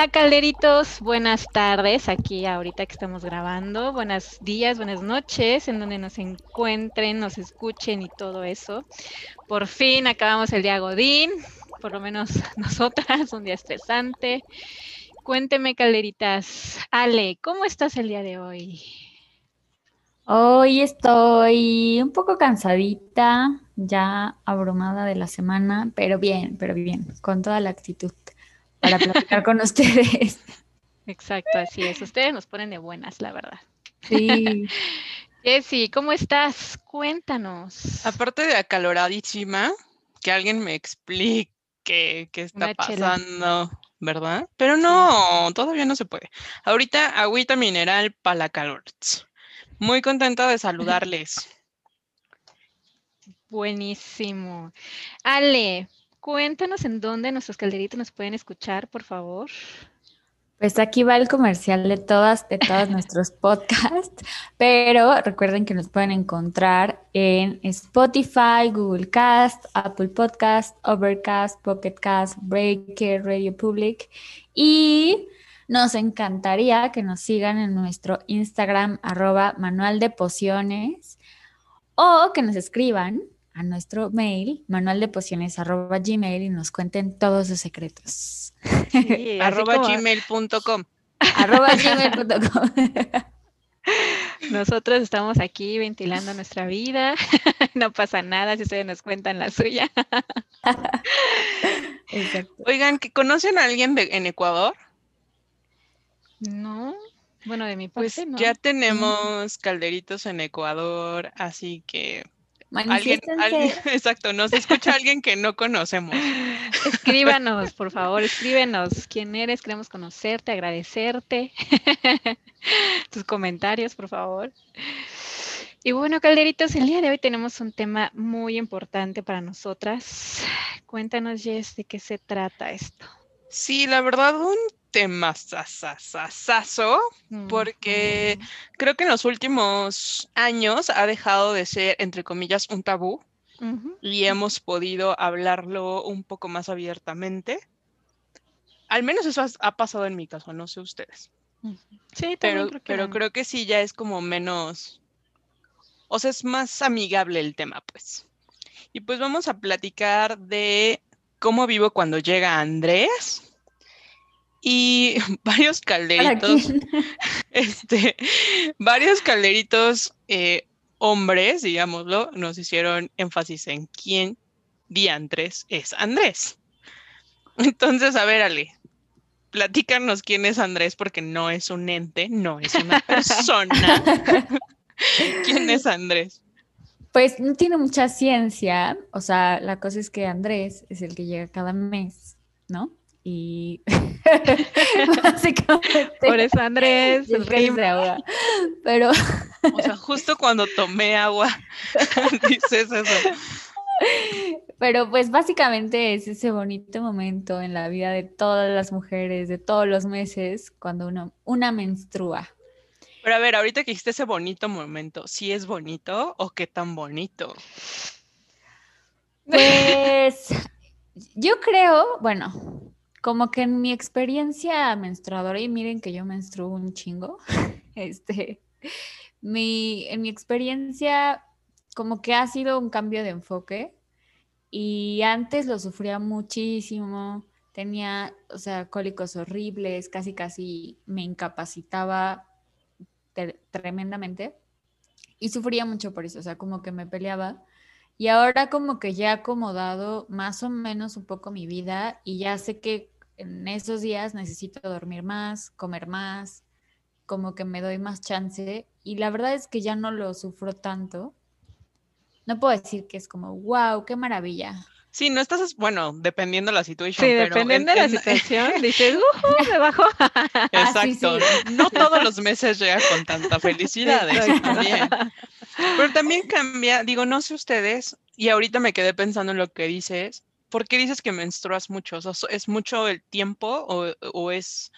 Hola calderitos, buenas tardes aquí ahorita que estamos grabando, buenos días, buenas noches, en donde nos encuentren, nos escuchen y todo eso. Por fin acabamos el día Godín, por lo menos nosotras, un día estresante. Cuénteme calderitas, Ale, ¿cómo estás el día de hoy? Hoy estoy un poco cansadita, ya abrumada de la semana, pero bien, pero bien, con toda la actitud para platicar con ustedes. Exacto, así es. Ustedes nos ponen de buenas, la verdad. Sí. Jessy, ¿cómo estás? Cuéntanos. Aparte de acaloradísima, que alguien me explique qué está pasando, ¿verdad? Pero no, todavía no se puede. Ahorita agüita mineral para la calor. Muy contenta de saludarles. Buenísimo. Ale, Cuéntanos en dónde nuestros calderitos nos pueden escuchar, por favor. Pues aquí va el comercial de todas, de todos nuestros podcasts, pero recuerden que nos pueden encontrar en Spotify, Google Cast, Apple Podcast, Overcast, Pocket Cast, Breaker, Radio Public y nos encantaría que nos sigan en nuestro Instagram arroba manual de pociones o que nos escriban a nuestro mail, manual de pociones arroba gmail y nos cuenten todos sus secretos. arroba gmail.com. Arroba gmail.com. Nosotros estamos aquí ventilando nuestra vida. No pasa nada si ustedes nos cuentan la suya. Oigan, ¿conocen a alguien en Ecuador? No. Bueno, de mi pues parte, pues Ya tenemos calderitos en Ecuador, así que Alguien, exacto, nos escucha alguien que no conocemos. Escríbanos, por favor, escríbenos quién eres, queremos conocerte, agradecerte. Tus comentarios, por favor. Y bueno, Calderitos, el día de hoy tenemos un tema muy importante para nosotras. Cuéntanos, Jess, de qué se trata esto. Sí, la verdad, un tema sasasasazo, porque creo que en los últimos años ha dejado de ser, entre comillas, un tabú y hemos podido hablarlo un poco más abiertamente. Al menos eso ha, pasado en mi caso, no sé ustedes. Sí, pero, creo que pero creo que sí ya es como menos, o sea, es más amigable el tema, pues. Y pues vamos a platicar de cómo vivo cuando llega Andrés y varios calderitos, este, varios calderitos eh, hombres, digámoslo, nos hicieron énfasis en quién diantres es Andrés. Entonces, a ver, Ale, platícanos quién es Andrés, porque no es un ente, no es una persona. ¿Quién es Andrés? Pues no tiene mucha ciencia, o sea, la cosa es que Andrés es el que llega cada mes, ¿no? Y básicamente. Por eso Andrés, el rey de agua. Pero. O sea, justo cuando tomé agua, dices eso. Pero pues básicamente es ese bonito momento en la vida de todas las mujeres, de todos los meses, cuando uno, una menstrua. Pero a ver, ahorita que dijiste ese bonito momento, ¿sí es bonito o qué tan bonito? Pues yo creo, bueno, como que en mi experiencia menstruadora, y miren que yo menstruo un chingo, este, mi, en mi experiencia como que ha sido un cambio de enfoque y antes lo sufría muchísimo, tenía, o sea, cólicos horribles, casi casi me incapacitaba tremendamente y sufría mucho por eso, o sea, como que me peleaba y ahora como que ya he acomodado más o menos un poco mi vida y ya sé que en esos días necesito dormir más, comer más, como que me doy más chance y la verdad es que ya no lo sufro tanto. No puedo decir que es como, wow, qué maravilla. Sí, no estás, bueno, dependiendo de la situación. Sí, dependiendo de la situación, dices, uh, me bajó. Exacto, no todos los meses llega con tanta felicidad, eso también. Pero también cambia, digo, no sé ustedes, y ahorita me quedé pensando en lo que dices, ¿por qué dices que menstruas mucho? ¿Es mucho el tiempo o, es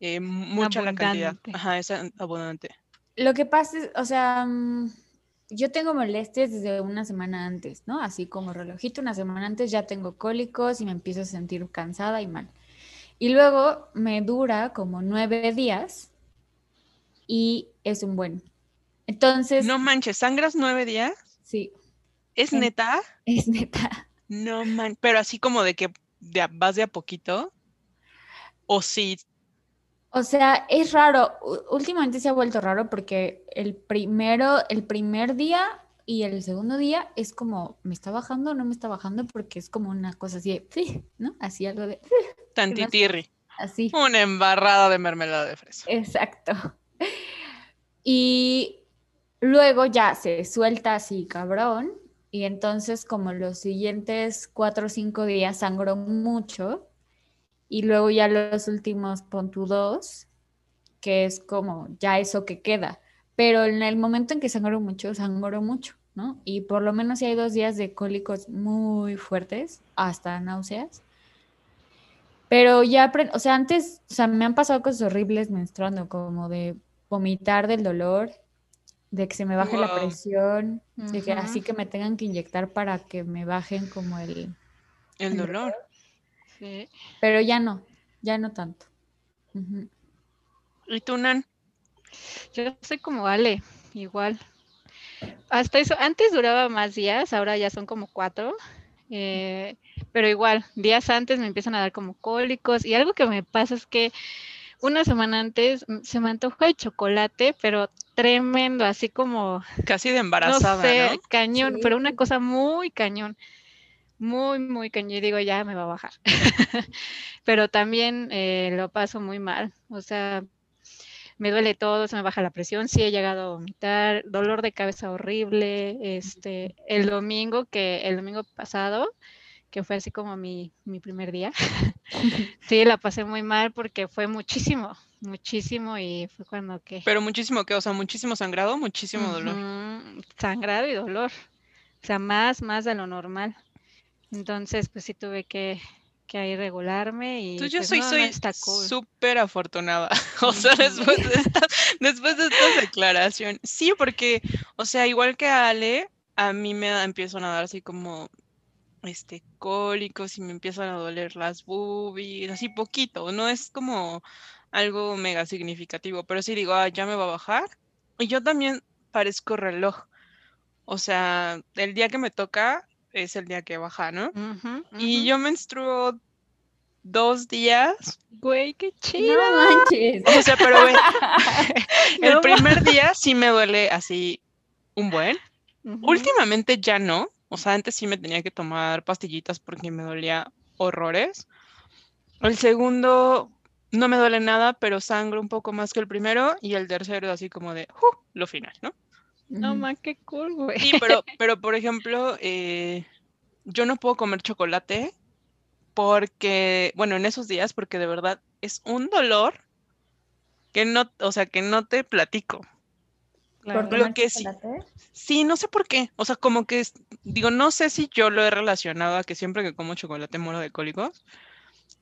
eh, mucha la cantidad? Ajá, es abundante. Lo que pasa es, o sea, mm, yo tengo molestias desde una semana antes, ¿no? Así como relojito, una semana antes ya tengo cólicos y me empiezo a sentir cansada y mal. Y luego me dura como nueve días y es un buen. Entonces. No manches, ¿sangras nueve días? Sí. ¿Es neta? Es neta. No manches, pero así como de que vas de a poquito. ¿O sí? O sea, es raro. Últimamente se ha vuelto raro porque el primero, el primer día y el segundo día es como, ¿me está bajando o no me está bajando? Porque es como una cosa así de, ¿no? Así algo de... Tantitirri. Así. Una embarrada de mermelada de fresa. Exacto. Y luego ya se suelta así, cabrón. Y entonces como los siguientes cuatro o cinco días sangró mucho. Y luego ya los últimos dos, que es como ya eso que queda. Pero en el momento en que sangró mucho, sangró mucho, ¿no? Y por lo menos si hay dos días de cólicos muy fuertes, hasta náuseas. Pero ya, o sea, antes, o sea, me han pasado cosas horribles menstruando, como de vomitar del dolor, de que se me baje la presión, de que así que me tengan que inyectar para que me bajen como el... El, dolor. Sí. Pero ya no, ya no tanto. ¿Y tú, Nan? Yo soy como Ale, igual. Hasta eso, antes duraba más días, ahora ya son como cuatro. Eh, pero igual, días antes me empiezan a dar como cólicos y algo que me pasa es que una semana antes mm, se me antoja el chocolate, pero tremendo, así como... Casi de embarazada, ¿no? Sé, cañón, pero una cosa muy cañón, muy, muy cañón. Y digo, ya me va a bajar. pero también eh, lo paso muy mal, o sea, me duele todo, se me baja la presión, sí he llegado a vomitar, dolor de cabeza horrible, este, el domingo, que el domingo pasado, que fue así como mi, mi primer día. sí, la pasé muy mal porque fue muchísimo, muchísimo y fue cuando que... Pero muchísimo que, o sea, muchísimo sangrado, muchísimo dolor. Sangrado y dolor, o sea, más, más de lo normal. Entonces, pues sí tuve que, que ahí regularme y... Entonces yo pues, soy soy súper afortunada, o sea, después de, esta, después de esta declaración. Sí, porque, o sea, igual que Ale, a mí me empiezan a dar así como este, cólicos y me empiezan a doler las boobies, así poquito, no es como algo mega significativo, pero sí digo, ah, ya me va a bajar. Y yo también parezco reloj. O sea, el día que me toca es el día que baja, ¿no? Y yo menstruo dos días. Güey, qué chido. No manches. O sea, pero güey, el primer día sí me duele así un buen. Últimamente ya no, o sea, antes sí me tenía que tomar pastillitas porque me dolía horrores. El segundo no me duele nada, pero sangro un poco más que el primero. Y el tercero así como de, uh, lo final, ¿no? No, más qué cool, güey. Sí, pero, pero por ejemplo, eh, yo no puedo comer chocolate porque, bueno, en esos días, porque de verdad es un dolor que no, o sea, que no te platico. ¿Por lo que sí, sí, no sé por qué. O sea, como que, digo, no sé si yo lo he relacionado a que siempre que como chocolate muero de cólicos,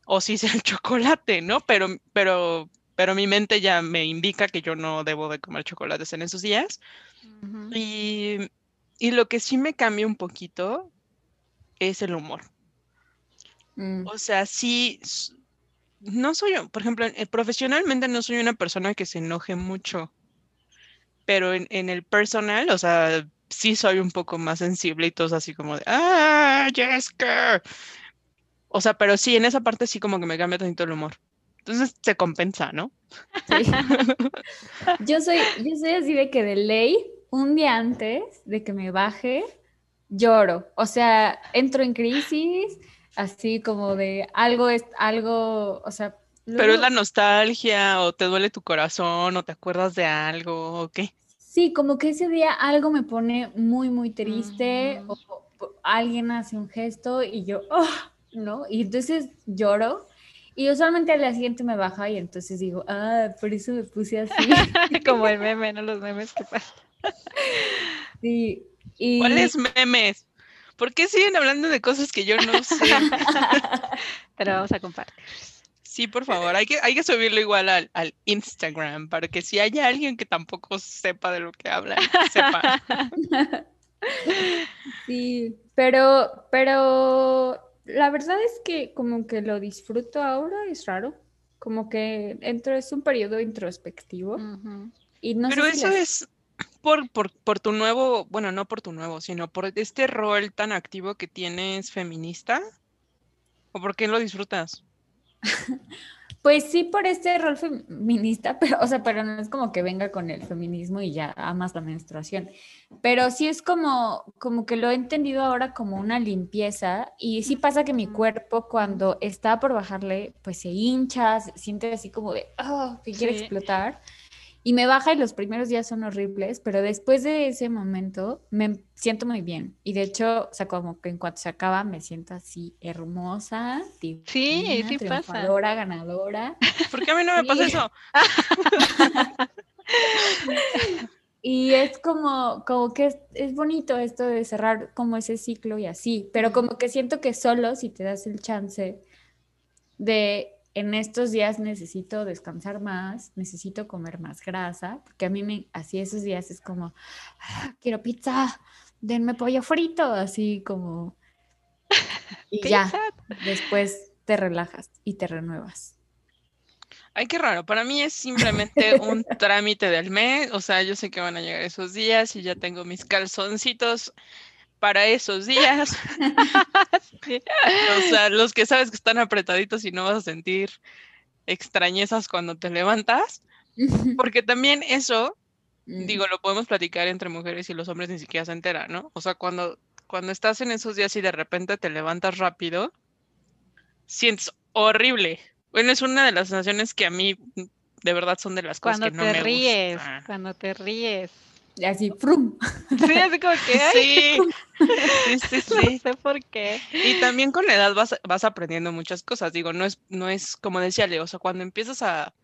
o si es el chocolate, ¿no? Pero, pero, pero mi mente ya me indica que yo no debo de comer chocolates en esos días. y, y, lo que sí me cambia un poquito es el humor. Mm. O sea, sí, no soy, por ejemplo, eh, profesionalmente no soy una persona que se enoje mucho pero en, el personal, o sea, sí soy un poco más sensible y todo así como de, ah, Jessica. O sea, pero sí, en esa parte sí como que me cambia tanto el humor. Entonces se compensa, ¿no? Sí. yo, soy, yo soy así de que de ley, un día antes de que me baje, lloro. O sea, entro en crisis, así como de algo es algo, o sea. Pero es la nostalgia, o te duele tu corazón, o te acuerdas de algo, o qué. Sí, como que ese día algo me pone muy, muy triste o, alguien hace un gesto y yo, oh, ¿no? Y entonces lloro y usualmente al día siguiente me baja y entonces digo, ah, por eso me puse así. como el meme, ¿no? Los memes que pasan. sí. Y... ¿Cuáles memes? ¿Por qué siguen hablando de cosas que yo no sé? Pero vamos a compartir. Sí, por favor, hay que, hay que subirlo igual al, Instagram para que si haya alguien que tampoco sepa de lo que habla, sepa. Sí, pero, pero la verdad es que como que lo disfruto ahora, es raro. Como que entro, es un periodo introspectivo. Ujú. Y no Pero sé si eso es por, por, por tu nuevo, bueno, no por tu nuevo, sino por este rol tan activo que tienes feminista. ¿O por qué lo disfrutas? Pues sí, por este rol feminista, pero, o sea, pero no es como que venga con el feminismo y ya amas la menstruación. Pero sí es como, como que lo he entendido ahora como una limpieza. Y sí pasa que mi cuerpo cuando está por bajarle, pues se hincha, se siente así como de, oh, que quiere Sí. explotar. Y me baja y los primeros días son horribles, pero después de ese momento me siento muy bien. Y de hecho, o sea, como que en cuanto se acaba me siento así hermosa, Sí, divina, sí pasa. triunfadora, ganadora. ¿Por qué a mí no me pasa Sí. eso? Y es como, como que es, es bonito esto de cerrar como ese ciclo y así, pero como que siento que solo si te das el chance de en estos días necesito descansar más, necesito comer más grasa, porque a mí me, así esos días es como, "Ah, quiero pizza, denme pollo frito, así como... Y ya, después te relajas y te renuevas. Ay, qué raro. Para mí es simplemente un trámite del mes. O sea, yo sé que van a llegar esos días y ya tengo mis calzoncitos para esos días. Sí. O sea, los que sabes que están apretaditos y no vas a sentir extrañezas cuando te levantas. Porque también eso, Mm. digo, lo podemos platicar entre mujeres y los hombres ni siquiera se enteran, ¿no? O sea, cuando, cuando estás en esos días y de repente te levantas rápido, sientes horrible. Bueno, es una de las sensaciones que a mí de verdad son de las cosas Cuando que no te me ríes, gustan. cuando te ríes. Y así, ¡frum! Sí, así como que, ay, Sí, sí, sí, no sé por qué. Y también con la edad vas, vas aprendiendo muchas cosas. Digo, no es, no es como decía Leo, o sea, cuando empiezas a,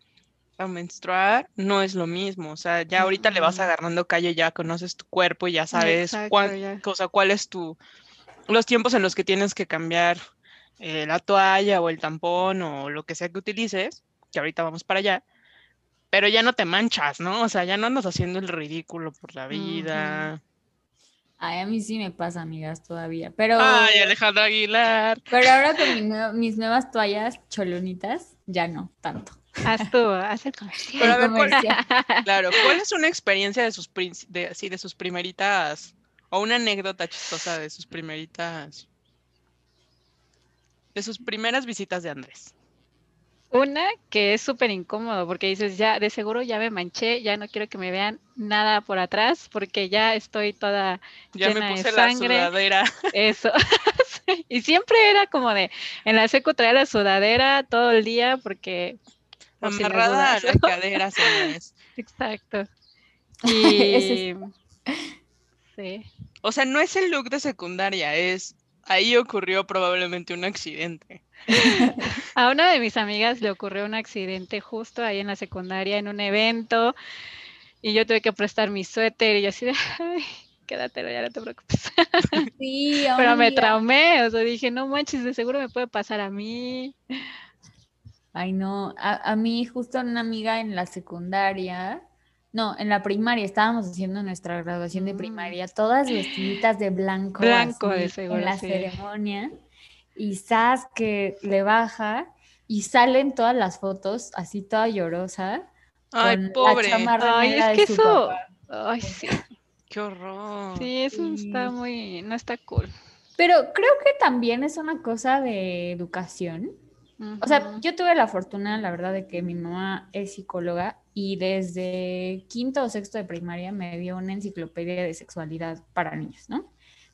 a menstruar, no es lo mismo. O sea, ya ahorita le vas agarrando calle, ya conoces tu cuerpo y ya sabes Exacto, cuán- ya. o sea, cuál es tu, los tiempos en los que tienes que cambiar eh, la toalla o el tampón o lo que sea que utilices, que ahorita vamos para allá. Pero ya no te manchas, ¿no? O sea, ya no andas haciendo el ridículo por la vida. Ay, a mí sí me pasa, amigas, todavía. Pero, Ay, Alejandra Aguilar. pero ahora con mi nue- mis nuevas toallas cholonitas, ya no tanto. Haz tú, haz el comercial. Pero a ver, ¿cuál- comercial. Claro, ¿cuál es una experiencia de sus, de, así, de sus primeritas, o una anécdota chistosa de sus primeritas, de sus primeras visitas de Andrés? Una que es súper incómodo porque dices, ya, de seguro ya me manché, ya no quiero que me vean nada por atrás porque ya estoy toda Ya me Llena de puse la sangre. sudadera. eso. Sí, Y siempre era como de, en la secu traía la sudadera todo el día porque... si Amarrada a la cadera, señores. Exacto. Y... Sí. O sea, no es el look de secundaria, es ahí ocurrió probablemente un accidente. A una de mis amigas le ocurrió un accidente justo ahí en la secundaria, en un evento, y yo tuve que prestar mi suéter y yo así de, ay, quédatelo, ya no te preocupes. Sí, Pero me traumé, o sea, dije, no manches, de seguro me puede pasar a mí. Ay, no. A, a mí, justo una amiga en la secundaria, no, en la primaria, estábamos haciendo nuestra graduación de Mm. primaria, todas vestiditas de blanco, Blanco, de seguro, en la sí. ceremonia, y Sas que le baja y salen todas las fotos así toda llorosa. Ay, con la pobre. chamarra Ay, es de que su eso, papá. ay, sí, Qué horror. sí, eso está muy, no está cool. Pero creo que también es una cosa de educación. O sea, yo tuve la fortuna, la verdad, de que mi mamá es psicóloga y desde quinto o sexto de primaria me dio una enciclopedia de sexualidad para niños, ¿no?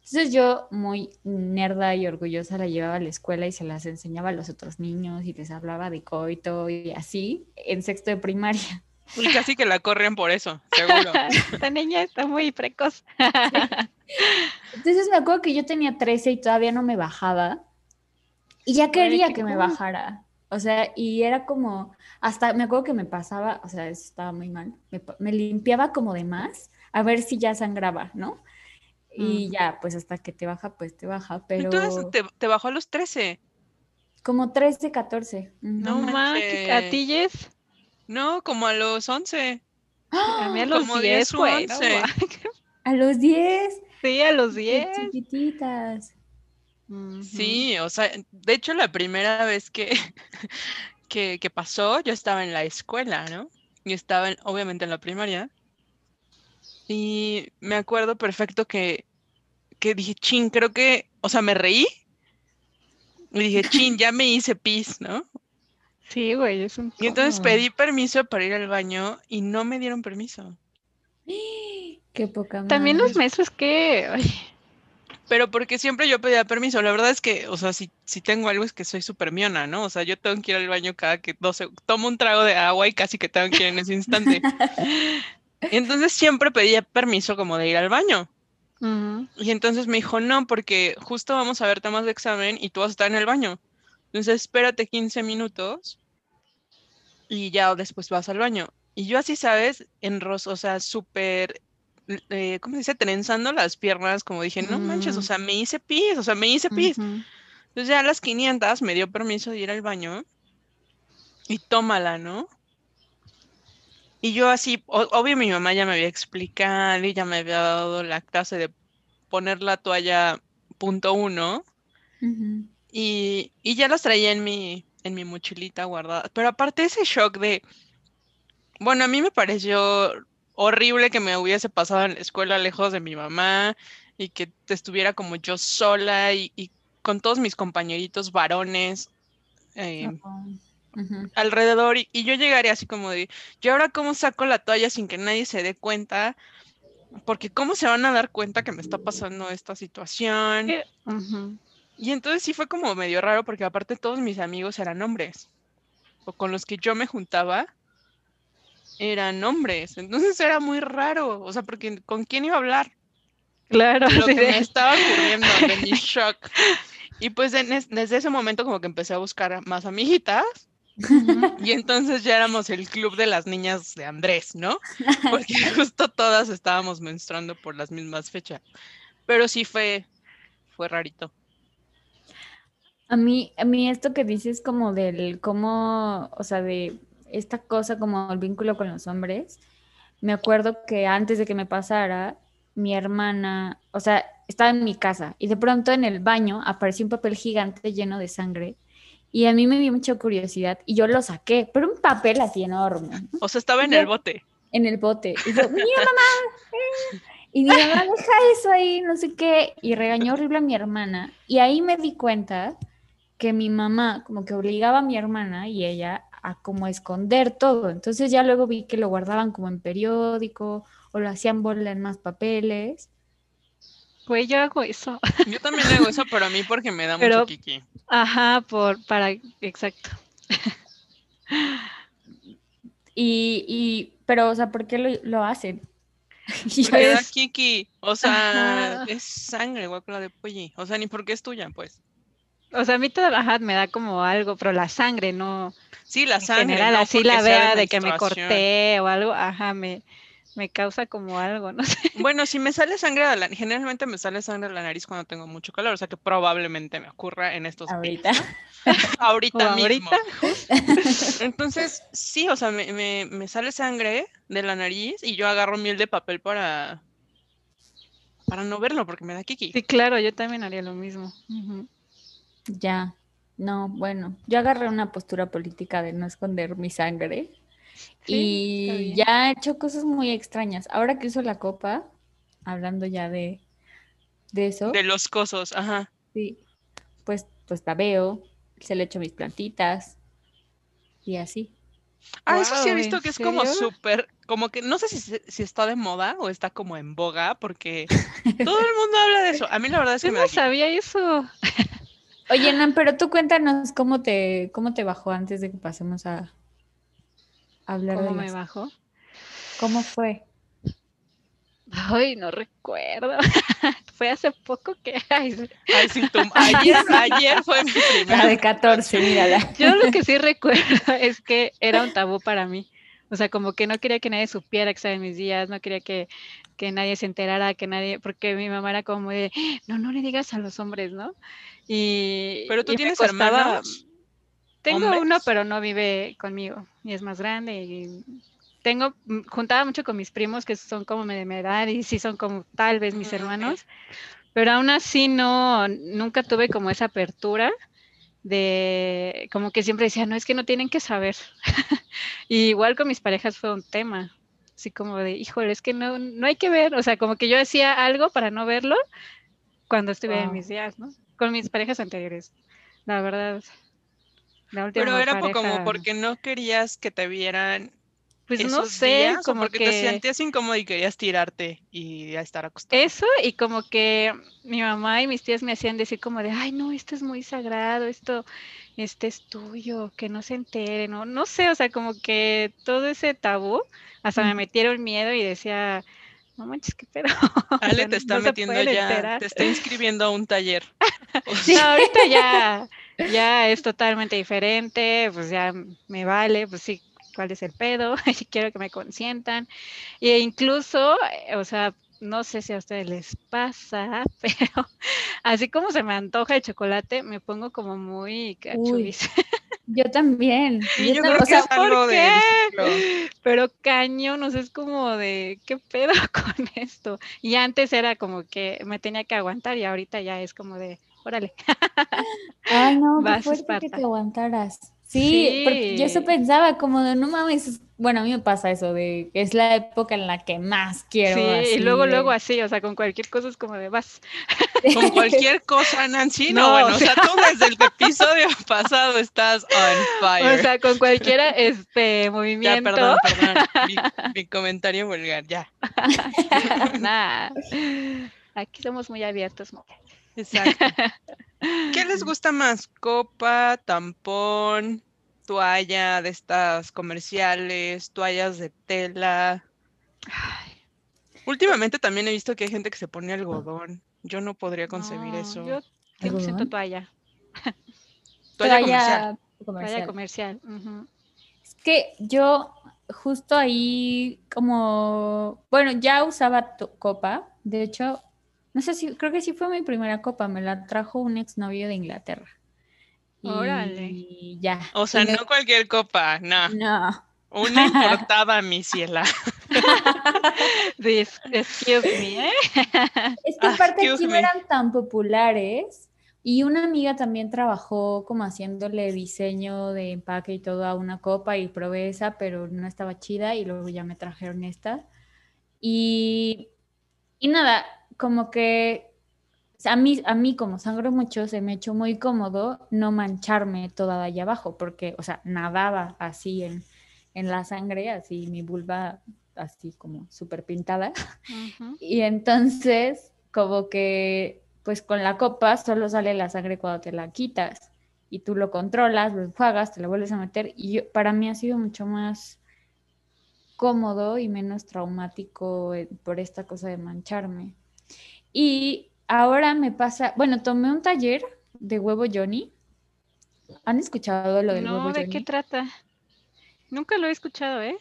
Entonces yo, muy nerda y orgullosa, la llevaba a la escuela y se las enseñaba a los otros niños y les hablaba de coito y así en sexto de primaria. Y casi que la corren por eso, seguro. Esta niña está muy precoz. Entonces me acuerdo que yo tenía 13 y todavía no me bajaba. Y ya quería que me bajara. O sea, y era como, hasta me acuerdo que me pasaba, o sea, eso estaba muy mal. Me limpiaba como de más, a ver si ya sangraba, ¿no? Y Ujú. ya, pues hasta que te baja, pues te baja, pero Entonces te, te bajó a los 13. como 13, 14. ujú. No No ma, ¿qué- ¿a manches. ti, Jess? No, como a los 11. A mí a los Como 10, 10 o güey. no 11. ma. A los 10, Sí, a los qué 10. chiquititas. Sí, o sea, de hecho la primera vez que, que, que pasó, yo estaba en la escuela, ¿no? Y estaba en- obviamente en la primaria. Y me acuerdo perfecto que, que dije, chin, creo que, o sea, me reí. Y dije, chin, ya me hice pis, ¿no? Sí, güey, es un Y entonces pedí permiso para ir al baño y no me dieron permiso. Qué poca También los madre. maestros que, ay, Pero porque siempre yo pedía permiso. La verdad es que, o sea, si, si tengo algo es que soy súper miona, ¿no? O sea, yo tengo que ir al baño cada que 12, tomo un trago de agua y casi que tengo que ir en ese instante. Y entonces siempre pedía permiso como de ir al baño. Y entonces me dijo, no, porque justo vamos a ver temas de examen y tú vas a estar en el baño. Entonces espérate 15 minutos y ya después vas al baño. Y yo así, ¿sabes? En ros, o sea, súper, eh, ¿cómo se dice? Trenzando las piernas, como dije, no manches, o Mm. sea, me hice pis, o sea, me hice pis. Entonces ya a las 500 me dio permiso de ir al baño y tómala, ¿no? Y yo así, o- obvio mi mamá ya me había explicado y ya me había dado la clase de poner la toalla punto uno. Y, y ya las traía en mi, en mi mochilita guardada. Pero aparte ese shock de, bueno, a mí me pareció horrible que me hubiese pasado en la escuela lejos de mi mamá y que estuviera como yo sola y, y con todos mis compañeritos varones eh, Alrededor y, y yo llegaría así como de, ¿yo ahora cómo saco la toalla sin que nadie se dé cuenta? Porque ¿cómo se van a dar cuenta que me está pasando esta situación? Y entonces sí fue como medio raro porque aparte todos mis amigos eran hombres. O con los que yo me juntaba eran hombres. Entonces era muy raro. O sea, porque ¿con quién iba a hablar? Claro, Lo que de- me estaba ocurriendo de mi shock. Y pues en es- desde ese momento como que empecé a buscar más amiguitas. Y entonces ya éramos el club de las niñas de Andrés, ¿no? Porque justo todas estábamos menstruando por las mismas fechas. Pero sí fue, fue rarito. A mí, a mí esto que dices como del cómo, o sea, de esta cosa como el vínculo con los hombres, me acuerdo que antes de que me pasara, mi hermana, o sea, estaba en mi casa y de pronto en el baño apareció un papel gigante lleno de sangre y a mí me dio mucha curiosidad y yo lo saqué, pero un papel así enorme, ¿no? O sea, estaba en Yo- el bote. en el bote. Y yo, mira mamá. Y mi mamá, deja eso ahí, no sé qué. Y regañó horrible a mi hermana. Y ahí me di cuenta que mi mamá como que obligaba a mi hermana y ella a como esconder todo. Entonces ya luego vi que lo guardaban como en periódico o lo hacían bola en más papeles. Güey, yo hago eso. Yo también hago eso, pero a mí porque me da Pero- mucho kiki. Ajá, por, para, exacto. Y, y pero, o sea, ¿por qué lo, lo hacen? Porque da kiki. O sea, Ajá. es sangre, guacala de pollo. O sea, ni porque es tuya, pues. O sea, a mí toda ajá, me da como algo, pero la sangre no, Sí, la en sangre. general, no así la vea de que me corté o algo, ajá, me, me causa como algo, no sé. Bueno, si me sale sangre de la generalmente me sale sangre de la nariz cuando tengo mucho calor, o sea que probablemente me ocurra en estos ahorita. días, ahorita mismo. ahorita, Entonces, sí, o sea, me, me- me sale sangre de la nariz y yo agarro miel de papel para para no verlo porque me da kiki. Sí, claro, yo también haría lo mismo. Ya, no, bueno, yo agarré una postura política de no esconder mi sangre Sí, y ya he hecho cosas muy extrañas. Ahora que uso la copa, hablando ya de, de eso, De los cosos, ajá. sí, pues, pues la veo, se le echo mis plantitas y así. Ah, eso sí he visto ¿en que es como súper, como que no sé si, si está de moda o está como en boga porque todo el mundo habla de eso. A mí la verdad es que Yo me no sabía eso. Oye, Nan, pero tú cuéntanos cómo te, cómo te bajó antes de que pasemos a hablar de ¿Cómo me las- bajó? ¿Cómo fue? Ay, no recuerdo. Fue hace poco que... ay, sí. Ay, sí, tú- ayer, ayer fue mi La primera de 14, mírala. Yo lo que sí recuerdo es que era un tabú para mí. O sea, como que no quería que nadie supiera que estaba en mis días, no quería que, que nadie se enterara, que nadie, porque mi mamá era como de, no, no le digas a los hombres, ¿no? Y, Pero tú y me tienes costaba- hermanos. Tengo uno, pero no vive conmigo y es más grande. Y tengo, mm, juntaba mucho con mis primos que son como de mi edad y sí son como tal vez mis hermanos, Pero aún así no, nunca tuve como esa apertura de, como que siempre decía, no, es que no tienen que saber. y igual con mis parejas fue un tema, así como de, híjole, es que no, no hay que ver, o sea, como que yo hacía algo para no verlo cuando estuve en mis días, ¿no? Con mis parejas anteriores, la verdad. La última Pero era como porque no querías que te vieran pues no sé, como porque que... te sentías incómodo y querías tirarte y estar acostado. Eso y como que mi mamá y mis tías me hacían decir como de, ay no, esto es muy sagrado, esto, este es tuyo, que no se entere, no, no sé, o sea, como que todo ese tabú, hasta me metieron miedo y decía, no manches, qué pedo. Ale te está metiendo ya, te está inscribiendo a un taller. sí. ahorita ya, ya es totalmente diferente, pues ya me vale, pues sí, cuál es el pedo, quiero que me consientan. E incluso, eh, o sea, no sé si a ustedes les pasa, pero así como se me antoja el chocolate, me pongo como muy cachubis. Yo también. yo, creo que es algo de Pero caño, no sé, es como de, ¿qué pedo con esto? Y antes era como que me tenía que aguantar y ahorita ya es como de, órale. Ay, no, Vas, qué que te aguantaras. Sí, porque yo eso pensaba como de no mames, bueno, a mí me pasa eso de que es la época en la que más quiero. Sí, y luego, luego así, o sea, con cualquier cosa es como de vas. Con cualquier cosa, Nancy, no, bueno, o sea, tú desde el episodio pasado estás on fire. O sea, con cualquier este movimiento. Ya, perdón, perdón, mi, comentario vulgar, ya. Nada, aquí somos muy abiertos, Exacto. ¿Qué les gusta más? ¿Copa, tampón, toalla de estas comerciales, toallas de tela? Últimamente también he visto que hay gente que se pone algodón. Yo no podría concebir eso. Yo siento toalla. toalla, comercial. Toalla comercial. Es que yo justo ahí como, bueno, ya usaba copa. De hecho, no sé si, creo que sí fue mi primera copa, me la trajo un exnovio de Inglaterra. Órale. Y ya. O sea, no cualquier copa, no. No. Una importada, mi ciela. Excuse me, ¿eh? Es que aparte aquí no eran tan populares. Y una amiga también trabajó como haciéndole diseño de empaque y todo a una copa y probé esa, pero no estaba chida y luego ya me trajeron esta. Y, y nada, como que a mí, a mí como sangro mucho se me echó muy cómodo no mancharme toda de allá abajo, porque, o sea, nadaba así en, la sangre, así mi vulva así como súper pintada. Y entonces, como que, pues con la copa solo sale la sangre cuando te la quitas y tú lo controlas, lo enjuagas, te lo vuelves a meter. Y para mí ha sido mucho más cómodo y menos traumático eh, por esta cosa de mancharme. Y ahora me pasa, bueno, tomé un taller de huevo Johnny. ¿Han escuchado lo del huevo Johnny? No, ¿de qué trata? Nunca lo he escuchado, ¿eh?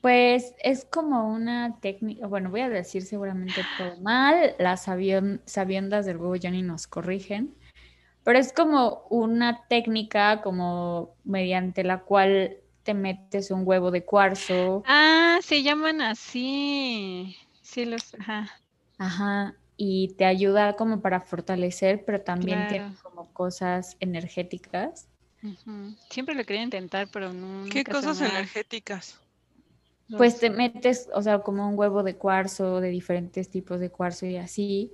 Pues es como una técnica, bueno, voy a decir seguramente todo mal, las sabiendas del huevo Johnny nos corrigen, pero es como una técnica como mediante la cual te metes un huevo de cuarzo. Ah, se llaman así. Sí, los, ajá. Ajá, y te ayuda como para fortalecer, pero también tiene como cosas energéticas. Siempre lo quería intentar, pero no. ¿Qué cosas energéticas? Pues te metes, o sea, como un huevo de cuarzo, de diferentes tipos de cuarzo y así.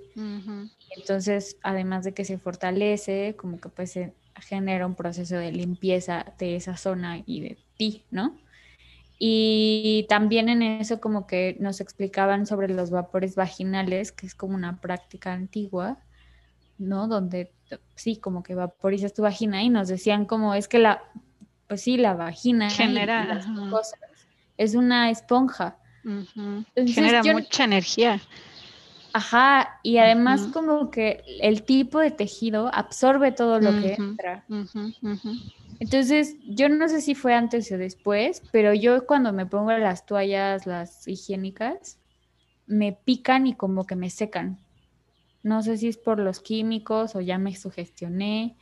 Entonces, además de que se fortalece, como que pues se genera un proceso de limpieza de esa zona y de ti, ¿no? Y también en eso como que nos explicaban sobre los vapores vaginales, que es como una práctica antigua, ¿no? Donde sí, como que vaporizas tu vagina y nos decían como es que la, pues sí, la vagina genera es una esponja. genera mucha energía. Ajá, y además como que el tipo de tejido absorbe todo lo que entra. Entonces, yo no sé si fue antes o después, pero yo cuando me pongo las toallas, las higiénicas, me pican y como que me secan. No sé si es por los químicos o ya me sugestioné,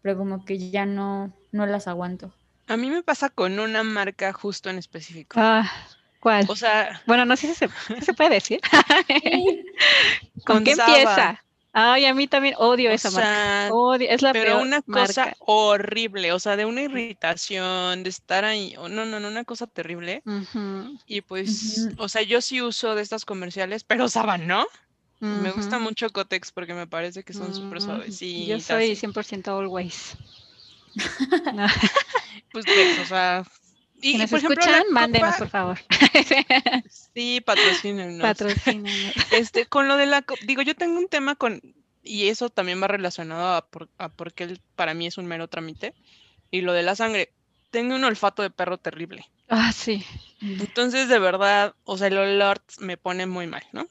pero como que ya no, no las aguanto. A mí me pasa con una marca justo en específico. Ah, ¿Cuál? O sea, bueno, no sé si se, se puede decir. ¿Con, Con qué empieza? Ay, a mí también odio o esa marca. sea, Odio, es la pero peor una cosa marca. horrible, o sea, de una irritación, de estar ahí, no, no, no, una cosa terrible. Y pues, o sea, yo sí uso de estas comerciales, pero Saba no. Me gusta mucho Cotex porque me parece que son súper suavecitas. Yo soy y, 100% always. No, Pues, ves, o sea. Y, nos por ejemplo, escuchan, mándenos, copa- por favor. Sí, patrocínenos. Patrocínenos. Este, con lo de la, digo, yo tengo un tema con, y eso también va relacionado a por, a por qué el- para mí es un mero trámite, y lo de la sangre. Tengo un olfato de perro terrible. Ah, sí. Entonces, de verdad, o sea, el olor me pone muy mal, ¿no?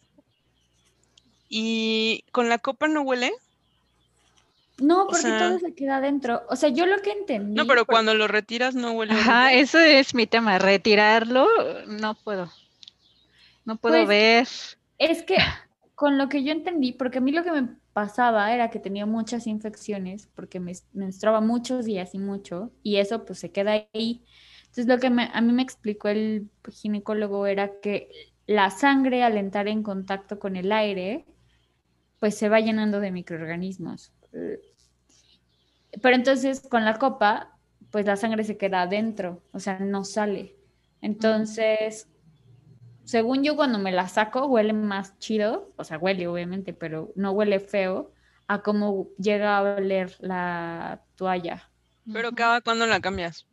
Y con la copa no huele. No, O porque sea- todo se queda adentro. O sea, yo lo que entendí. No, pero por- cuando lo retiras no huele. Ajá, eso es mi tema. Retirarlo, no puedo. No puedo Pues, ver. Es que con lo que yo entendí, porque a mí lo que me pasaba era que tenía muchas infecciones, porque me menstruaba muchos días y mucho, y eso pues se queda ahí. Entonces lo que me- a mí me explicó el ginecólogo era que la sangre al entrar en contacto con el aire, pues se va llenando de microorganismos. Pero entonces con la copa, pues la sangre se queda adentro, o sea, no sale. Entonces, según yo, cuando me la saco, huele más chido, o sea, huele obviamente, pero no huele feo a cómo llega a oler la toalla. Pero cada cuando la cambias.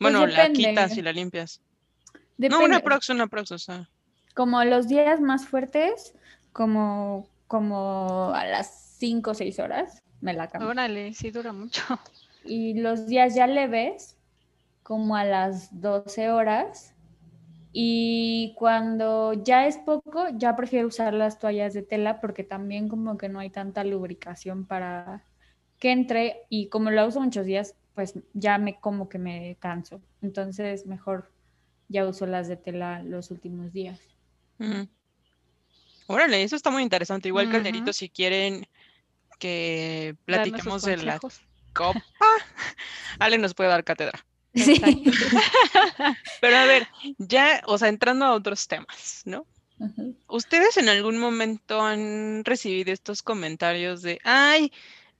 Bueno, la Pues quitas y la limpias. No, una prox, una prox, o sea. como los días más fuertes, como, como a las 5 o 6 horas, me la cambio. Órale, sí dura mucho. Y los días ya leves, como a las 12 horas. Y cuando ya es poco, ya prefiero usar las toallas de tela porque también como que no hay tanta lubricación para que entre y como la uso muchos días, pues ya me como que me canso. Entonces mejor ya uso las de tela los últimos días. Órale, eso está muy interesante. Igual, Ujú. Calderito, si quieren que platiquemos de la copa, Ale nos puede dar cátedra. Sí. Pero a ver, ya, o sea, entrando a otros temas, ¿no? ¿Ustedes en algún momento han recibido estos comentarios de, ay,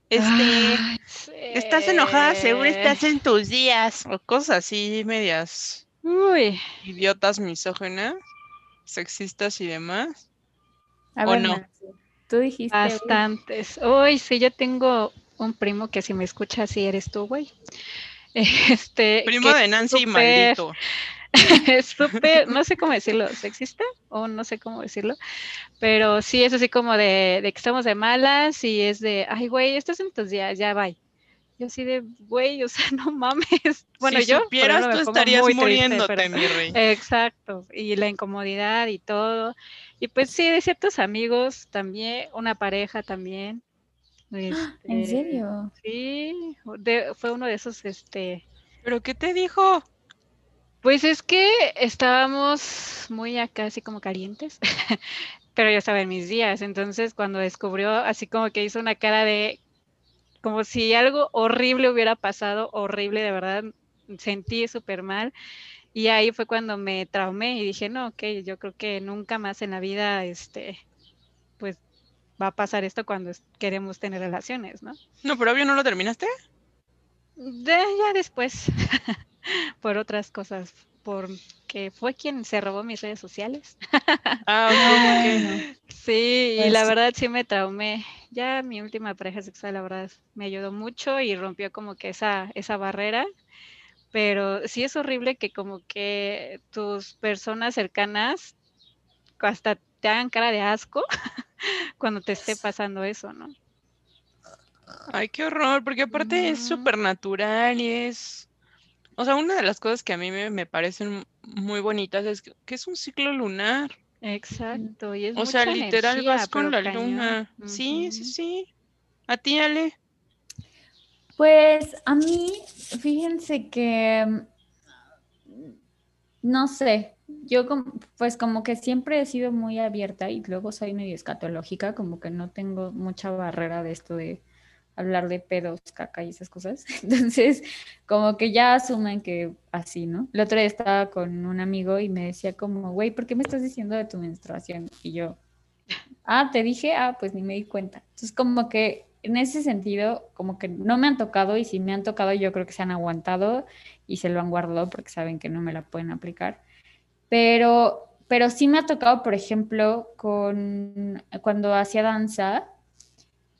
este, Ay, estás enojada, seguro estás en tus días, o cosas así medias Uy, idiotas, misógenas, sexistas y demás? A ¿O ver, no? Nancy, tú dijiste. bastantes. Uy, sí, yo tengo un primo que si me escucha así eres tú, güey. Este, Primo de Nancy, súper- maldito. es súper, no sé cómo decirlo, sexista o no sé cómo decirlo, pero sí es así como de, de que estamos de malas y es de, ay, güey, estás en tus días, ya bye. Yo así de, güey, o sea, no mames. Bueno, si yo supieras, tú estarías muy triste, muriéndote, pero- mi rey. Exacto, y la incomodidad y todo. Y pues sí, de ciertos amigos también, una pareja también. ¿En este, serio? Sí, de- fue uno de esos, este, ¿Pero qué te dijo? pues es que estábamos muy acá, así como calientes, pero yo estaba en mis días, entonces cuando descubrió, así como que hizo una cara de, como si algo horrible hubiera pasado, horrible, de verdad, sentí súper mal, y ahí fue cuando me traumé y dije, no, ok, yo creo que nunca más en la vida, este, pues va a pasar esto cuando queremos tener relaciones, ¿no? No, pero obvio no lo terminaste. De, ya después, por otras cosas, porque fue quien se robó mis redes sociales. Ah. Sí, y Pues la sí. verdad sí me traumé. Ya mi última pareja sexual, la verdad, me ayudó mucho y rompió como que esa, esa barrera. Pero sí es horrible que como que tus personas cercanas hasta te hagan cara de asco cuando te esté pasando eso, ¿no? Ay, qué horror, porque aparte es súper natural y es... O sea, una de las cosas que a mí me, me parecen muy bonitas es que, que es un ciclo lunar. Exacto, y es O sea, literal energía, vas con la cañón. luna. Sí, sí, sí. A ti, Ale. Pues a mí, fíjense que, mm, no sé, yo como, pues como que siempre he sido muy abierta y luego soy medio escatológica, como que no tengo mucha barrera de esto de, hablar de pedos, caca y esas cosas. Entonces, como que ya asumen que así, ¿no? El otro día estaba con un amigo y me decía como, güey, ¿por qué me estás diciendo de tu menstruación? Y yo, ah, te dije, ah, pues ni me di cuenta. Entonces, como que en ese sentido, como que no me han tocado y si me han tocado, yo creo que se han aguantado y se lo han guardado porque saben que no me la pueden aplicar. Pero, pero sí me ha tocado, por ejemplo, con cuando hacía danza,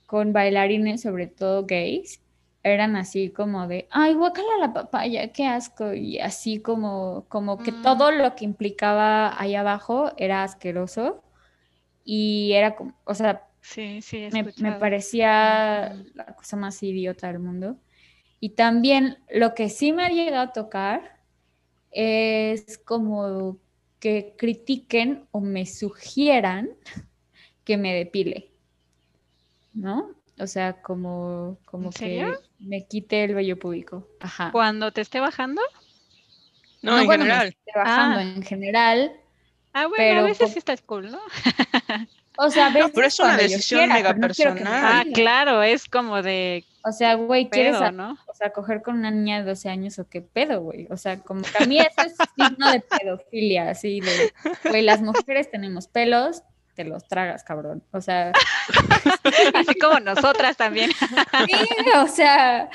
con bailarines, sobre todo gays, eran así como de, ay, guácala la papaya, qué asco, y así como, como que mm. todo lo que implicaba ahí abajo era asqueroso y era como, o sea, sí, sí, me, me, parecía la cosa más idiota del mundo. Y también lo que sí me ha llegado a tocar es como que critiquen o me sugieran que me depile. ¿no? O sea, como, como que me quite el vello público. Ajá. ¿Cuando te esté bajando? No, en general. esté bajando ah. en general. Ah, bueno, a veces sí está cool, ¿no? O sea, no, pero es una decisión mega personal. ah, claro, es como de. O sea, güey, ¿quieres ¿no? o sea, coger con una niña de 12 años o qué pedo, güey? O sea, como que a mí eso es signo de pedofilia, así de, güey, las mujeres tenemos pelos, te los tragas, cabrón. O sea. Así como nosotras también. sí, o sea.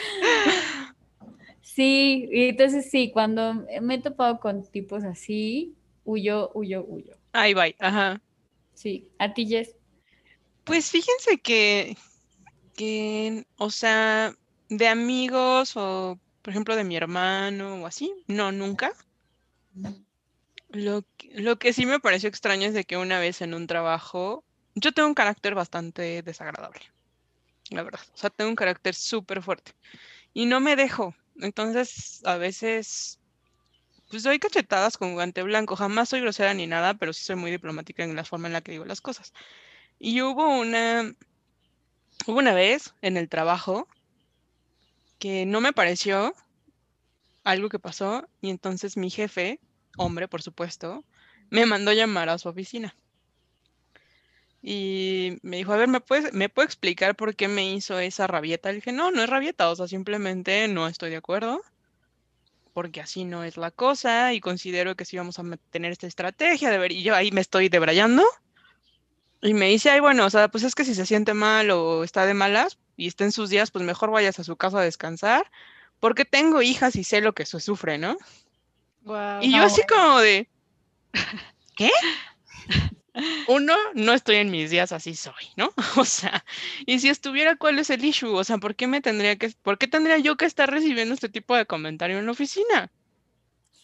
Sí, y entonces sí, cuando me he topado con tipos así, huyo, huyo, huyo. Ahí va, ajá. Sí, a ti, Jess. Pues fíjense que, que, o sea, de amigos o, por ejemplo, de mi hermano o así, no, nunca. Lo, lo que sí me pareció extraño es de que una vez en un trabajo, yo tengo un carácter bastante desagradable, la verdad. O sea, tengo un carácter súper fuerte y no me dejo. Entonces, a veces, pues doy cachetadas con guante blanco. Jamás soy grosera ni nada, pero sí soy muy diplomática en la forma en la que digo las cosas. Y hubo una, hubo una vez en el trabajo que no me pareció algo que pasó y entonces mi jefe hombre, por supuesto, me mandó llamar a su oficina. Y me dijo, a ver, ¿me puedes, ¿me puedo explicar por qué me hizo esa rabieta? Le dije, no, no es rabieta, o sea, simplemente no estoy de acuerdo, porque así no es la cosa, y considero que si vamos a tener esta estrategia, de ver, y yo ahí me estoy debrayando, y me dice, ay, bueno, o sea, pues es que si se siente mal o está de malas, y está en sus días, pues mejor vayas a su casa a descansar, porque tengo hijas y sé lo que eso sufre, ¿no? y yo así como de, ¿qué? Uno, no estoy en mis días, así soy, ¿no? O sea, y si estuviera, ¿cuál es el issue? O sea, ¿por qué me tendría que, por qué tendría yo que estar recibiendo este tipo de comentario en la oficina?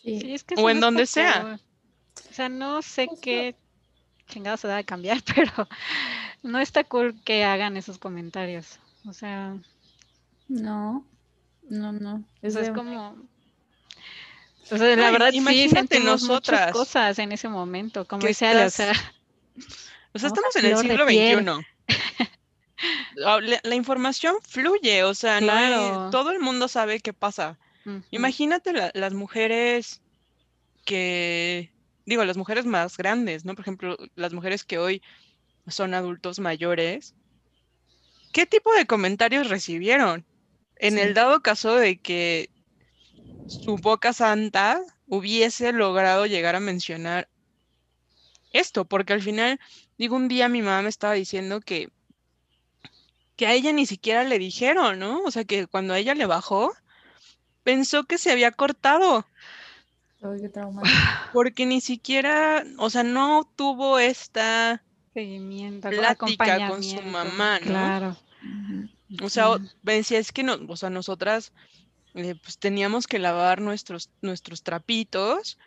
Sí, es que o en donde sea. O sea, no sé pues qué chingado se da de cambiar, pero no está cool que hagan esos comentarios. O sea. No, no, no. Eso es como o sea, la verdad, sí sentimos nosotras. muchas cosas en ese momento, como dice o sea. O sea, estamos en el siglo XXI. Ah, la, información fluye, o sea, no todo el mundo sabe qué pasa. Imagínate las mujeres que, digo, las mujeres más grandes, ¿no? Por ejemplo, las mujeres que hoy son adultos mayores. ¿Qué tipo de comentarios recibieron? En el dado caso de que su boca santa hubiese logrado llegar a mencionar esto, porque al final, digo, un día mi mamá me estaba diciendo que, que a ella ni siquiera le dijeron, ¿no? O sea, que cuando a ella le bajó, pensó que se había cortado. Porque ni siquiera, o sea, no tuvo esta seguimiento, plática con su mamá, ¿no? Claro. O sea, decía, es que no, o sea, nosotras eh, pues teníamos que lavar nuestros, nuestros trapitos,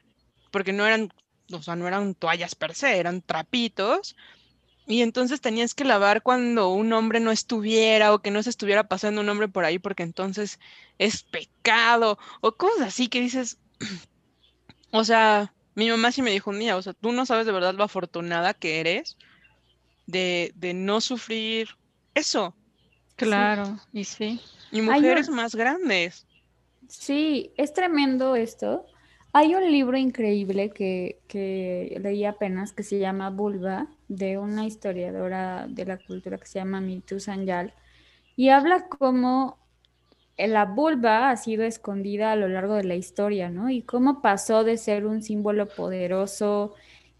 porque no eran, o sea, no eran toallas per se, eran trapitos. Y entonces tenías que lavar cuando un hombre no estuviera o que no se estuviera pasando un hombre por ahí porque entonces es pecado o cosas así que dices, o sea, mi mamá sí me dijo un día, o sea, tú no sabes de verdad lo afortunada que eres de, de no sufrir eso. Claro, y sí. Y mujeres más grandes. Sí, es tremendo esto. Hay un libro increíble que, que, leí apenas que se llama Vulva, de una historiadora de la cultura que se llama Mitu Sanyal. y habla como la vulva ha sido escondida a lo largo de la historia, ¿no? Y cómo pasó de ser un símbolo poderoso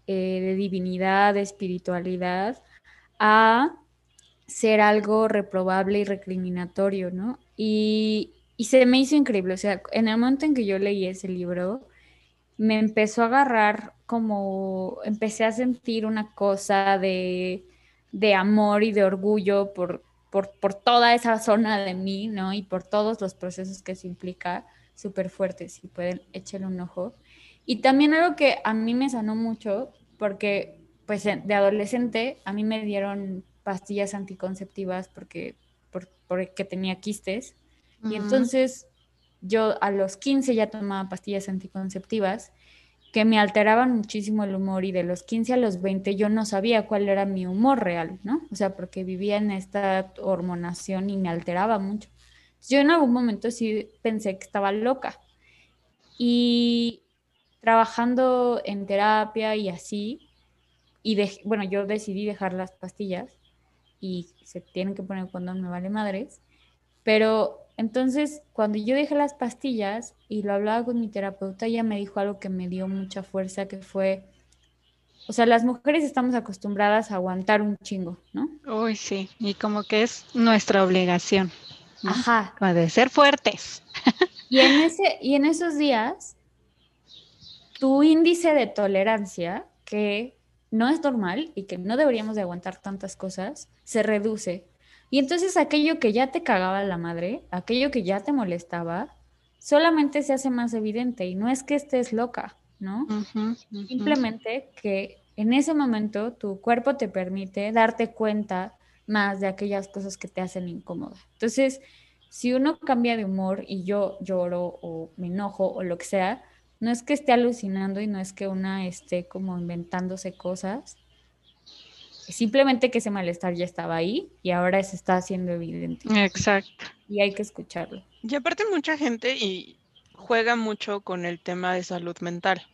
eh, de divinidad, de espiritualidad, a ser algo reprobable y recriminatorio, ¿no? Y, y se me hizo increíble, o sea, en el momento en que yo leí ese libro, me empezó a agarrar como, empecé a sentir una cosa de, de amor y de orgullo por, por, por, toda esa zona de mí, ¿no? Y por todos los procesos que se implica, súper fuertes, si pueden, échenle un ojo. Y también algo que a mí me sanó mucho, porque pues de adolescente a mí me dieron pastillas anticonceptivas porque, porque tenía quistes. Y entonces yo a los 15 ya tomaba pastillas anticonceptivas que me alteraban muchísimo el humor y de los 15 a los 20 yo no sabía cuál era mi humor real, ¿no? O sea, porque vivía en esta hormonación y me alteraba mucho. Yo en algún momento sí pensé que estaba loca. Y trabajando en terapia y así, y bueno, yo decidí dejar las pastillas y se tienen que poner cuando me vale madres, pero entonces, cuando yo dejé las pastillas y lo hablaba con mi terapeuta, ella me dijo algo que me dio mucha fuerza, que fue, o sea, las mujeres estamos acostumbradas a aguantar un chingo, ¿no? Uy, sí, y como que es nuestra obligación. Ajá. Como de ser fuertes. Y en, ese, y en esos días, tu índice de tolerancia, que no es normal y que no deberíamos de aguantar tantas cosas, se reduce y entonces aquello que ya te cagaba la madre, aquello que ya te molestaba, solamente se hace más evidente y no es que estés loca, ¿no? Simplemente que en ese momento tu cuerpo te permite darte cuenta más de aquellas cosas que te hacen incómoda. Entonces, si uno cambia de humor y yo lloro o me enojo o lo que sea, no es que esté alucinando y no es que una esté como inventándose cosas, Simplemente que ese malestar ya estaba ahí y ahora se está haciendo evidente. Exacto. Y hay que escucharlo. Y aparte mucha gente y juega mucho con el tema de salud mental.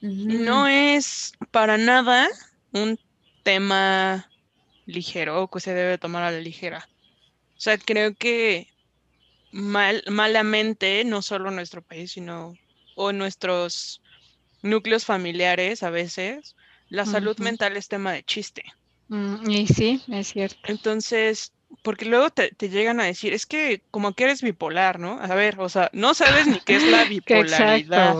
No es para nada un tema ligero o que se debe tomar a la ligera. O sea, creo que mal, malamente, no solo en nuestro país, sino o nuestros núcleos familiares a veces, la salud mental es tema de chiste. Mm, y sí, es cierto. Entonces, porque luego te, llegan a decir, es que como que eres bipolar, ¿no? A ver, o sea, no sabes ni qué es la bipolaridad.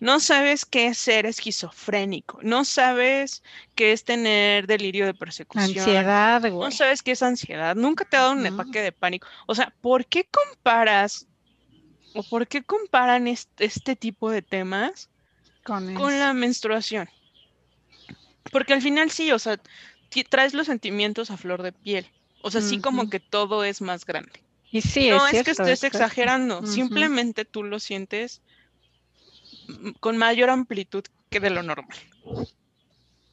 No sabes qué es ser esquizofrénico. No sabes qué es tener delirio de persecución. Ansiedad, güey. No sabes qué es ansiedad. Nunca te ha dado un ataque de pánico. O sea, ¿por qué comparas o por qué comparan este, tipo de temas con la menstruación? Porque al final sí, o sea, traes los sentimientos a flor de piel. O sea, sí como que todo es más grande. Y sí, no es, que estés exagerando, simplemente tú lo sientes con mayor amplitud que de lo normal.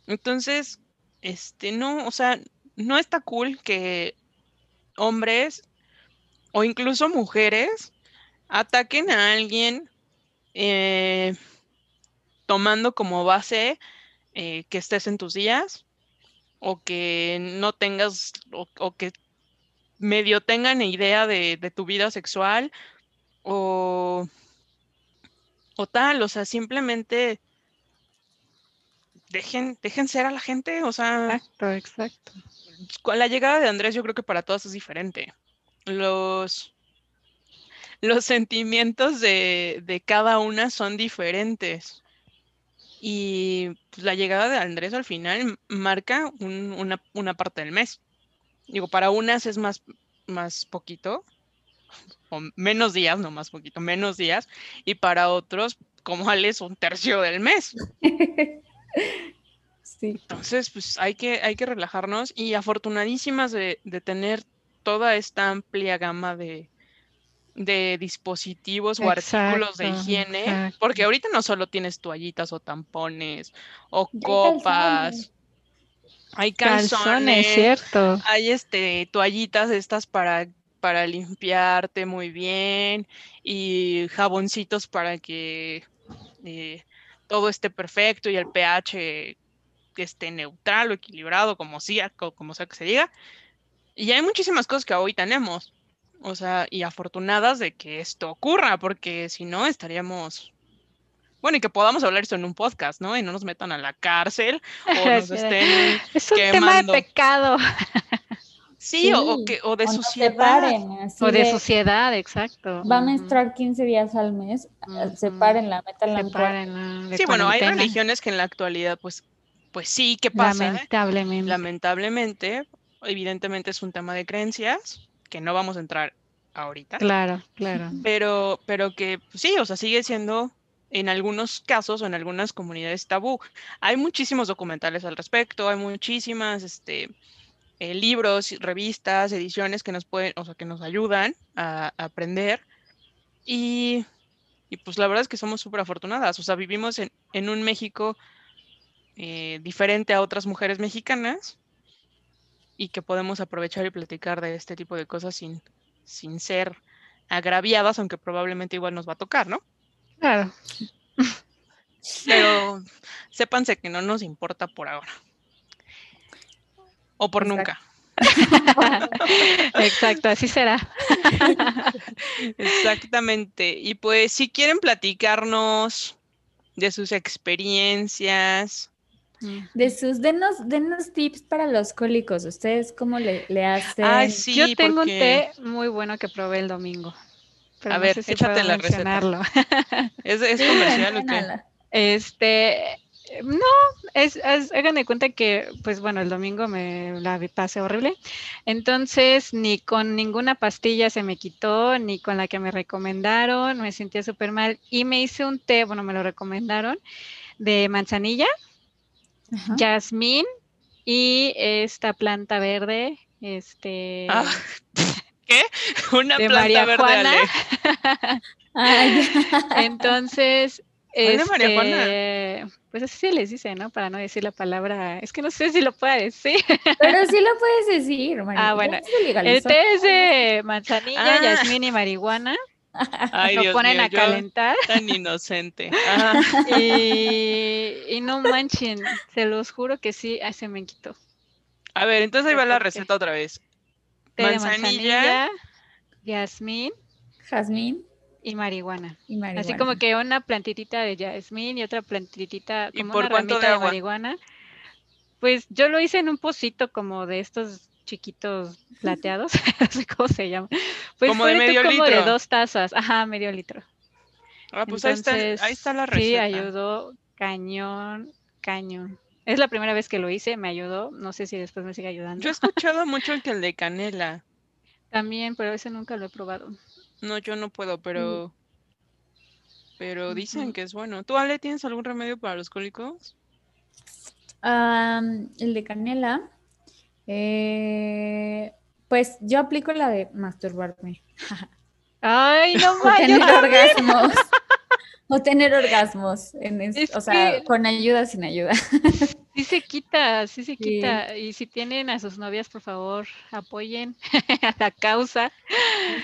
Entonces, este, no, o sea, no está cool que hombres o incluso mujeres ataquen a alguien eh, tomando como base eh, que estés en tus días o que no tengas o, que medio tengan idea de, tu vida sexual o, o tal, o sea, simplemente dejen, dejen ser a la gente, o sea. Exacto, exacto. Con la llegada de Andrés, yo creo que para todos es diferente. Los, los sentimientos de, de cada una son diferentes. Y pues, la llegada de Andrés al final marca una, parte del mes. Digo, para unas es más, más poquito, o menos días, no más poquito, menos días, y para otros, como es un tercio del mes. sí. Entonces, pues hay que, hay que relajarnos y afortunadísimas de tener toda esta amplia gama de, de dispositivos o artículos de higiene, porque ahorita no solo tienes toallitas o tampones o copas. Hay calzones, cierto. Hay este toallitas estas para para limpiarte muy bien y jaboncitos para que eh, todo esté perfecto y el pH esté neutral o equilibrado, como sea, como sea que se diga. Y hay muchísimas cosas que hoy tenemos. O sea, y afortunadas de que esto ocurra, porque si no estaríamos bueno, y que podamos hablar esto en un podcast, ¿no? Y no nos metan a la cárcel o nos estén Es un tema de pecado. Sí, O, que, o de suciedad. o de, suciedad, exacto. Va a menstruar 15 días al mes, uh sepárenla, métanla Sí, bueno, hay religiones que en la actualidad, pues, pues sí, ¿qué pasa? Lamentablemente. Lamentablemente, evidentemente es un tema de creencias, que no vamos a entrar ahorita. Claro, claro. Pero, pero que pues sí, o sea, sigue siendo en algunos casos o en algunas comunidades tabú. Hay muchísimos documentales al respecto, hay muchísimas este, eh, libros, revistas, ediciones que nos pueden, o sea, que nos ayudan a, aprender. Y, pues la verdad es que somos súper afortunadas. O sea, vivimos en, un México eh, diferente a otras mujeres mexicanas y que podemos aprovechar y platicar de este tipo de cosas sin, sin ser agraviadas, aunque probablemente igual nos va a tocar, ¿no? Claro. Pero sépanse que no nos importa por ahora. O por nunca. Exacto, así será. Exactamente. Y pues si quieren platicarnos de sus experiencias. De sus, denos, denos tips para los cólicos. ¿Ustedes cómo le, hacen? Ay, sí, Yo tengo un té muy bueno que probé el domingo a ver, échate la receta. ¿Es, es comercial o qué? Este, no, es, hagan de cuenta que, pues bueno, el domingo me la pasé horrible. Entonces, ni con ninguna pastilla se me quitó, ni con la que me recomendaron, me sentía súper mal. Y me hice un té, bueno, me lo recomendaron, de manzanilla, jazmín y esta planta verde, este... Ah. ¿Qué? Una planta María verde Juana. Entonces, este, pues así se les dice, ¿no? Para no decir la palabra, es que no sé si lo puedo decir. Pero sí lo puedes decir, María. Ah, bueno. El té es de manzanilla, ah. y marihuana. Lo ponen a calentar. Tan inocente. Y, y, no manchen, se los juro que sí, se me quitó. A ver, entonces ahí va la receta otra vez manzanilla, jazmín, jazmín y marihuana. Así como que una plantitita de jazmín y otra plantitita como una ramita de, marihuana. Pues yo lo hice en un pocito como de estos chiquitos plateados, no sé cómo se llama. Pues como de medio como de dos tazas, ajá, medio litro. Ah, pues ahí, está, ahí está la receta. Sí, ayudó cañón, cañón. Es la primera vez que lo hice, me ayudó. No sé si después me sigue ayudando. Yo he escuchado mucho el que el de canela. También, pero ese nunca lo he probado. No, yo no puedo, pero. Pero dicen que es bueno. ¿Tú, Ale, tienes algún remedio para los cólicos? el de canela. Eh, pues yo aplico la de masturbarme. Ay, no tener orgasmos. O tener orgasmos, en o sea, con ayuda, sin ayuda. Sí se quita, sí se quita. Y si tienen a sus novias, por favor, apoyen a la causa.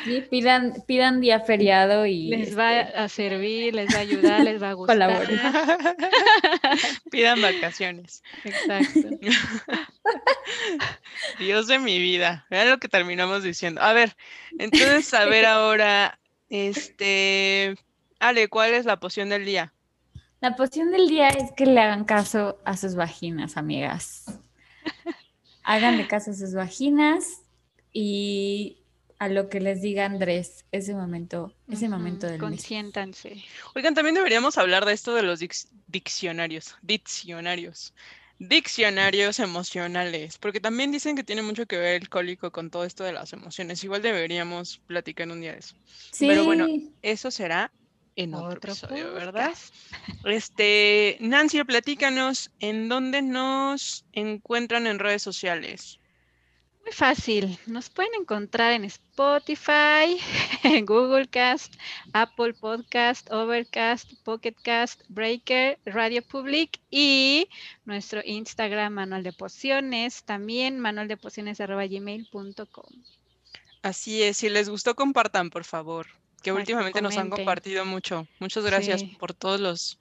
Sí, pidan, pidan día feriado y... Les va este a servir, les va a ayudar, les va a gustar. pidan vacaciones. Exacto. Dios de mi vida. Vean lo que terminamos diciendo. A ver, entonces, a ver ahora, este... Ale, ¿cuál es la poción del día? La poción del día es que le hagan caso a sus vaginas, amigas. Háganle caso a sus vaginas y a lo que les diga Andrés ese momento, ese momento del Consiéntanse. Oigan, también deberíamos hablar de esto de los diccionarios, diccionarios, diccionarios emocionales, porque también dicen que tiene mucho que ver el cólico con todo esto de las emociones. Igual deberíamos platicar un día de eso. Sí. Pero bueno, eso será en otro, episodio, ¿verdad? Este, Nancy, platícanos en dónde nos encuentran en redes sociales. Muy fácil, nos pueden encontrar en Spotify, en Google Cast, Apple Podcast, Overcast, Pocket Cast, Breaker, Radio Public y nuestro Instagram Manual de Pociones, también manualdepociones.gmail.com. Así es, si les gustó compartan por favor que últimamente nos han compartido mucho. Muchas gracias por todos los,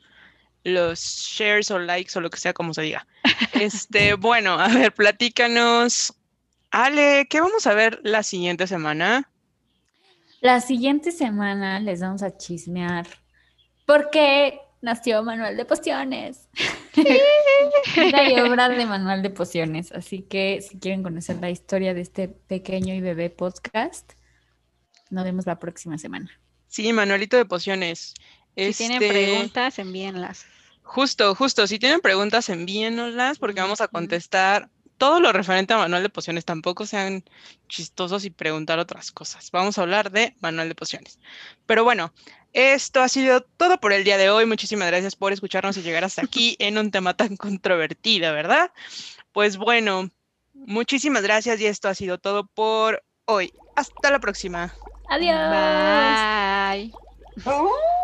los shares o likes o lo que sea como se diga. Este, bueno, a ver, platícanos Ale, ¿qué vamos a ver la siguiente semana? La siguiente semana les vamos a chismear porque nació Manual de Pociones. Vida y obra de Manual de Pociones. Así que si quieren conocer la historia de este pequeño y bebé podcast, nos vemos la próxima semana. Sí, Manualito de Pociones. Si tienen Este, preguntas, envíenlas. Justo, justo. Si tienen preguntas, envíenoslas porque vamos a contestar todo lo referente a Manual de Pociones. Tampoco sean chistosos y preguntar otras cosas. Vamos a hablar de Manual de Pociones. Pero bueno, esto ha sido todo por el día de hoy. Muchísimas gracias por escucharnos y llegar hasta aquí en un tema tan controvertido, ¿verdad? Pues bueno, muchísimas gracias y esto ha sido todo por hoy. Hasta la próxima. Adiós. Bye. Oh.